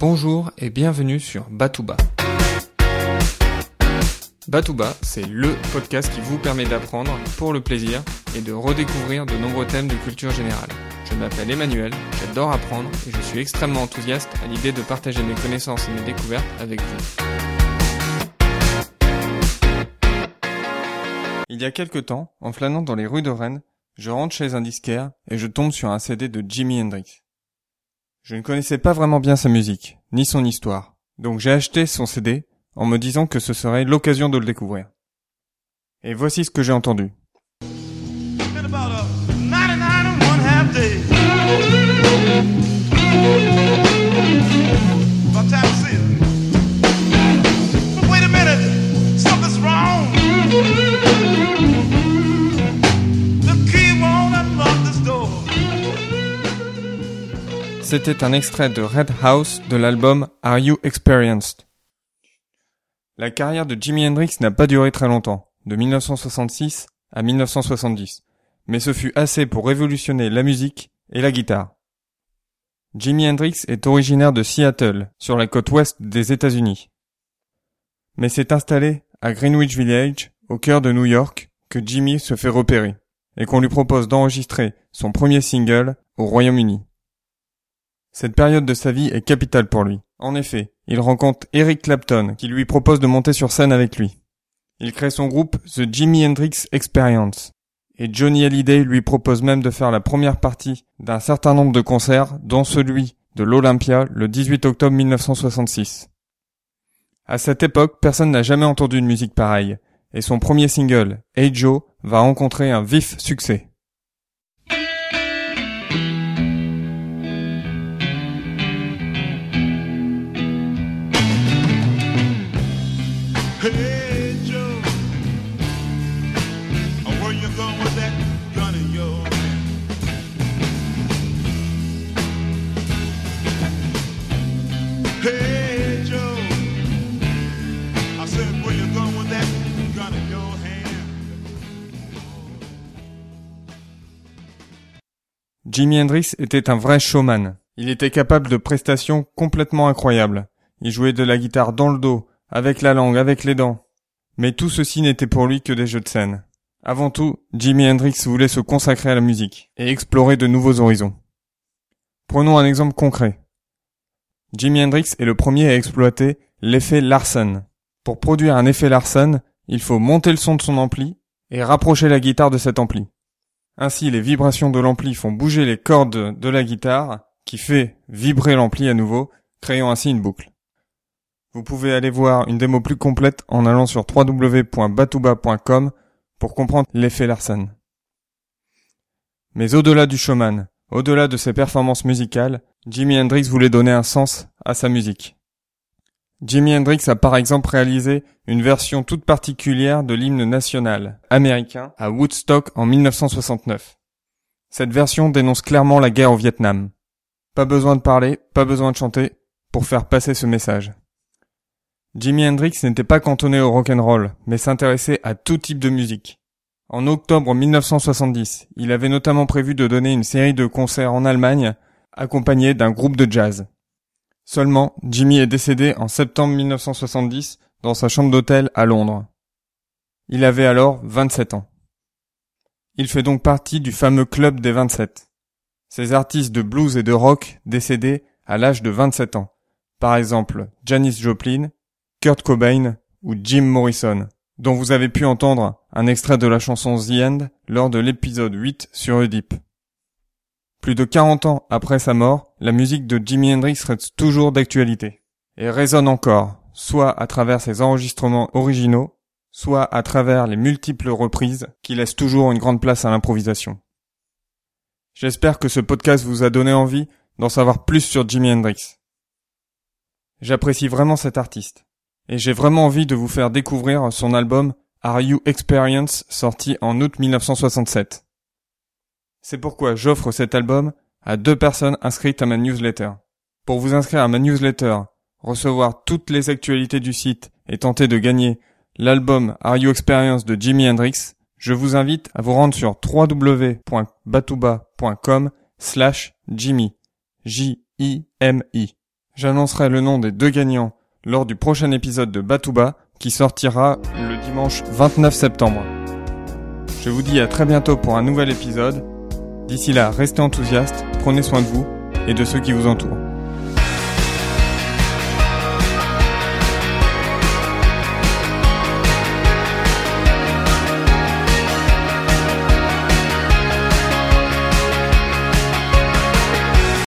Bonjour et bienvenue sur Batouba. Batouba, c'est LE podcast qui vous permet d'apprendre pour le plaisir et de redécouvrir de nombreux thèmes de culture générale. Je m'appelle Emmanuel, j'adore apprendre et je suis extrêmement enthousiaste à l'idée de partager mes connaissances et mes découvertes avec vous. Il y a quelque temps, en flânant dans les rues de Rennes, je rentre chez un disquaire et je tombe sur un CD de Jimi Hendrix. Je ne connaissais pas vraiment bien sa musique, ni son histoire, donc j'ai acheté son CD en me disant que ce serait l'occasion de le découvrir. Et voici ce que j'ai entendu. C'était un extrait de Red House de l'album Are You Experienced? La carrière de Jimi Hendrix n'a pas duré très longtemps, de 1966 à 1970, mais ce fut assez pour révolutionner la musique et la guitare. Jimi Hendrix est originaire de Seattle, sur la côte ouest des États-Unis. Mais s'est installé à Greenwich Village, au cœur de New York, que Jimmy se fait repérer, et qu'on lui propose d'enregistrer son premier single au Royaume-Uni. Cette période de sa vie est capitale pour lui. En effet, il rencontre Eric Clapton qui lui propose de monter sur scène avec lui. Il crée son groupe The Jimi Hendrix Experience. Et Johnny Hallyday lui propose même de faire la première partie d'un certain nombre de concerts, dont celui de l'Olympia le 18 octobre 1966. À cette époque, personne n'a jamais entendu une musique pareille, et son premier single, Hey Joe, va rencontrer un vif succès. Hey? Jimi Hendrix était un vrai showman. Il était capable de prestations complètement incroyables. Il jouait de la guitare dans le dos, avec la langue, avec les dents. Mais tout ceci n'était pour lui que des jeux de scène. Avant tout, Jimi Hendrix voulait se consacrer à la musique et explorer de nouveaux horizons. Prenons un exemple concret. Jimi Hendrix est le premier à exploiter l'effet Larsen. Pour produire un effet Larsen, il faut monter le son de son ampli et rapprocher la guitare de cet ampli. Ainsi, les vibrations de l'ampli font bouger les cordes de la guitare, qui fait vibrer l'ampli à nouveau, créant ainsi une boucle. Vous pouvez aller voir une démo plus complète en allant sur www.batouba.com pour comprendre l'effet Larsen. Mais au-delà du showman, au-delà de ses performances musicales, Jimi Hendrix voulait donner un sens à sa musique. Jimi Hendrix a par exemple réalisé une version toute particulière de l'hymne national américain à Woodstock en 1969. Cette version dénonce clairement la guerre au Vietnam. Pas besoin de parler, pas besoin de chanter pour faire passer ce message. Jimi Hendrix n'était pas cantonné au rock'n'roll, mais s'intéressait à tout type de musique. En octobre 1970, il avait notamment prévu de donner une série de concerts en Allemagne, accompagné d'un groupe de jazz. Seulement, Jimmy est décédé en septembre 1970 dans sa chambre d'hôtel à Londres. Il avait alors 27 ans. Il fait donc partie du fameux club des 27. Ces artistes de blues et de rock décédés à l'âge de 27 ans. Par exemple, Janis Joplin, Kurt Cobain ou Jim Morrison, dont vous avez pu entendre un extrait de la chanson The End lors de l'épisode 8 sur Oedipe. Plus de 40 ans après sa mort, la musique de Jimi Hendrix reste toujours d'actualité et résonne encore, soit à travers ses enregistrements originaux, soit à travers les multiples reprises qui laissent toujours une grande place à l'improvisation. J'espère que ce podcast vous a donné envie d'en savoir plus sur Jimi Hendrix. J'apprécie vraiment cet artiste et j'ai vraiment envie de vous faire découvrir son album Are You Experience sorti en août 1967. C'est pourquoi j'offre cet album à deux personnes inscrites à ma newsletter. Pour vous inscrire à ma newsletter, recevoir toutes les actualités du site et tenter de gagner l'album Are You Experience de Jimi Hendrix, je vous invite à vous rendre sur www.batouba.com slash Jimmy. J-I-M-I. J'annoncerai le nom des deux gagnants lors du prochain épisode de Batouba qui sortira le dimanche 29 septembre. Je vous dis à très bientôt pour un nouvel épisode. D'ici là, restez enthousiastes, prenez soin de vous et de ceux qui vous entourent.